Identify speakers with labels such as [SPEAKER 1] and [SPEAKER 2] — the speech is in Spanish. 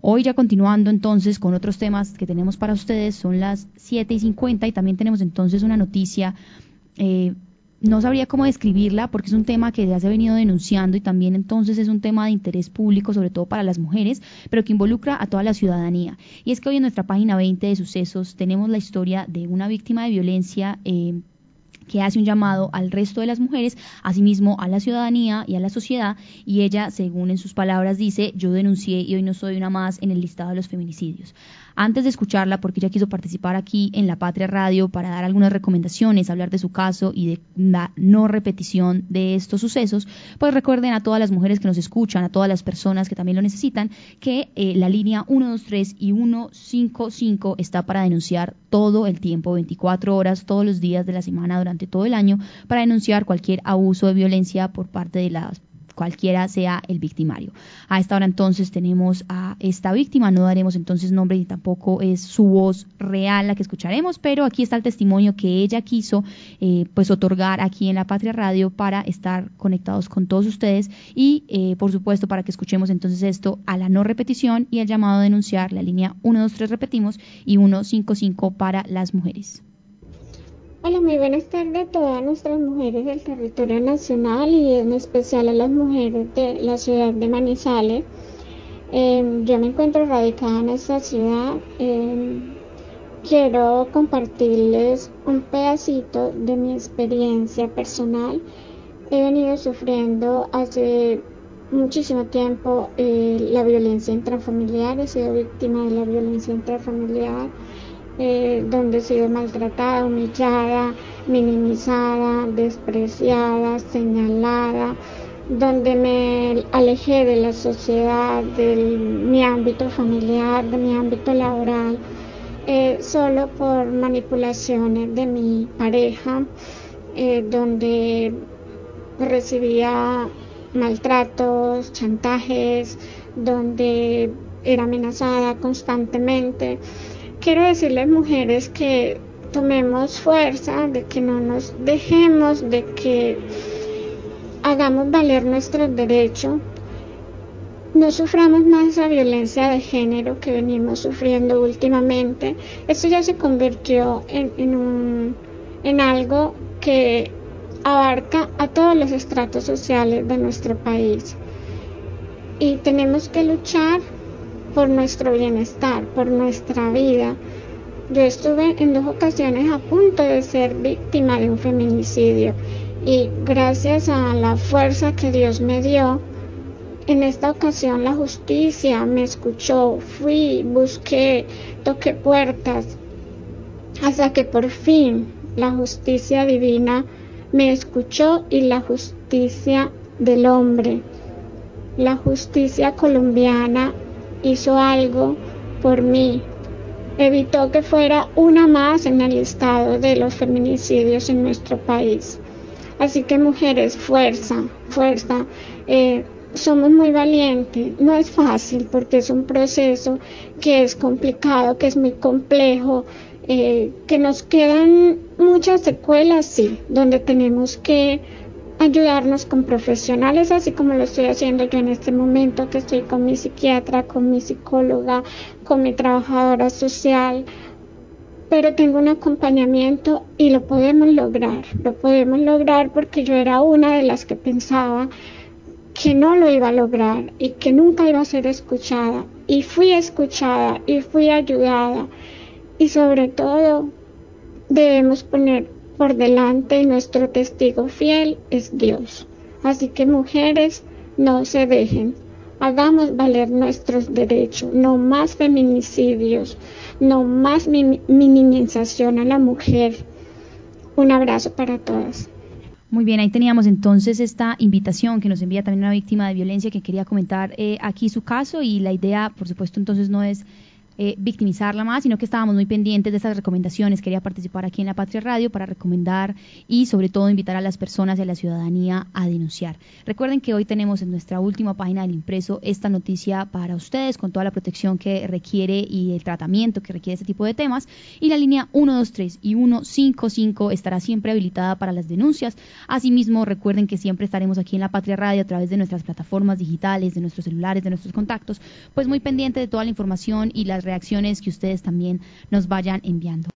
[SPEAKER 1] Hoy ya continuando entonces con otros temas que tenemos para ustedes, son las 7 y 50 y también tenemos entonces una noticia eh, no sabría cómo describirla porque es un tema que ya se ha venido denunciando y también entonces es un tema de interés público, sobre todo para las mujeres, pero que involucra a toda la ciudadanía. Y es que hoy en nuestra página 20 de sucesos tenemos la historia de una víctima de violencia eh, que hace un llamado al resto de las mujeres, asimismo a la ciudadanía y a la sociedad, y ella, según en sus palabras, dice, yo denuncié y hoy no soy una más en el listado de los feminicidios. Antes de escucharla, porque ella quiso participar aquí en La Patria Radio para dar algunas recomendaciones, hablar de su caso y de la no repetición de estos sucesos, pues recuerden a todas las mujeres que nos escuchan, a todas las personas que también lo necesitan, que eh, la línea 123 y 155 está para denunciar todo el tiempo, 24 horas, todos los días de la semana, durante todo el año, para denunciar cualquier abuso de violencia por parte de las cualquiera sea el victimario. A esta hora entonces tenemos a esta víctima, no daremos entonces nombre y tampoco es su voz real la que escucharemos, pero aquí está el testimonio que ella quiso eh, pues otorgar aquí en la Patria Radio para estar conectados con todos ustedes y eh, por supuesto para que escuchemos entonces esto a la no repetición y el llamado a denunciar la línea 123 repetimos y 155 para las mujeres.
[SPEAKER 2] Hola, muy buenas tardes a todas nuestras mujeres del territorio nacional y en especial a las mujeres de la ciudad de Manizales. Em, yo me encuentro radicada en esta ciudad. Em, quiero compartirles un pedacito de mi experiencia personal. He venido sufriendo hace muchísimo tiempo eh, la violencia intrafamiliar, he sido víctima de la violencia intrafamiliar eh, donde he sido maltratada, humillada, minimizada, despreciada, señalada, donde me alejé de la sociedad, de mi ámbito familiar, de mi ámbito laboral, eh, solo por manipulaciones de mi pareja, eh, donde recibía maltratos, chantajes, donde era amenazada constantemente quiero decirles mujeres que tomemos fuerza, de que no nos dejemos, de que hagamos valer nuestros derechos, no suframos más esa violencia de género que venimos sufriendo últimamente. Esto ya se convirtió en, en, algo que abarca a todos los estratos sociales de nuestro país. Y tenemos que luchar por nuestro bienestar, por nuestra vida. Yo estuve en dos ocasiones a punto de ser víctima de un feminicidio y gracias a la fuerza que Dios me dio, en esta ocasión la justicia me escuchó, fui, busqué, toqué puertas, hasta que por fin la justicia divina me escuchó y la justicia del hombre, la justicia colombiana hizo algo por mí. Evitó que fuera una más en el listado de los feminicidios en nuestro país. Así que mujeres, fuerza, fuerza. Eh, somos muy valientes. No es fácil porque es un proceso que es complicado, que es muy complejo, eh, que nos quedan muchas secuelas, sí, donde tenemos que ayudarnos con profesionales, así como lo estoy haciendo yo en este momento, que estoy con mi psiquiatra, con mi psicóloga, con mi trabajadora social, pero tengo un acompañamiento y lo podemos lograr, lo podemos lograr porque yo era una de las que pensaba que no lo iba a lograr y que nunca iba a ser escuchada. Y fui escuchada y fui ayudada. Y sobre todo debemos poner por delante y nuestro testigo fiel es Dios. Así que mujeres, no se dejen. Hagamos valer nuestros derechos, no más feminicidios, no más minimización a la mujer. Un abrazo para todas.
[SPEAKER 1] Muy bien, ahí teníamos entonces esta invitación que nos envía también una víctima de violencia que quería comentar eh, aquí su caso y la idea, por supuesto, entonces no es eh, victimizarla más, sino que estábamos muy pendientes de esas recomendaciones. Quería participar aquí en la Patria Radio para recomendar y sobre todo invitar a las personas y a la ciudadanía a denunciar. Recuerden que hoy tenemos en nuestra última página del impreso esta noticia para ustedes con toda la protección que requiere y el tratamiento que requiere este tipo de temas. Y la línea 123 y 155 estará siempre habilitada para las denuncias. Asimismo, recuerden que siempre estaremos aquí en la Patria Radio a través de nuestras plataformas digitales, de nuestros celulares, de nuestros contactos, pues muy pendiente de toda la información y las reacciones que ustedes también nos vayan enviando.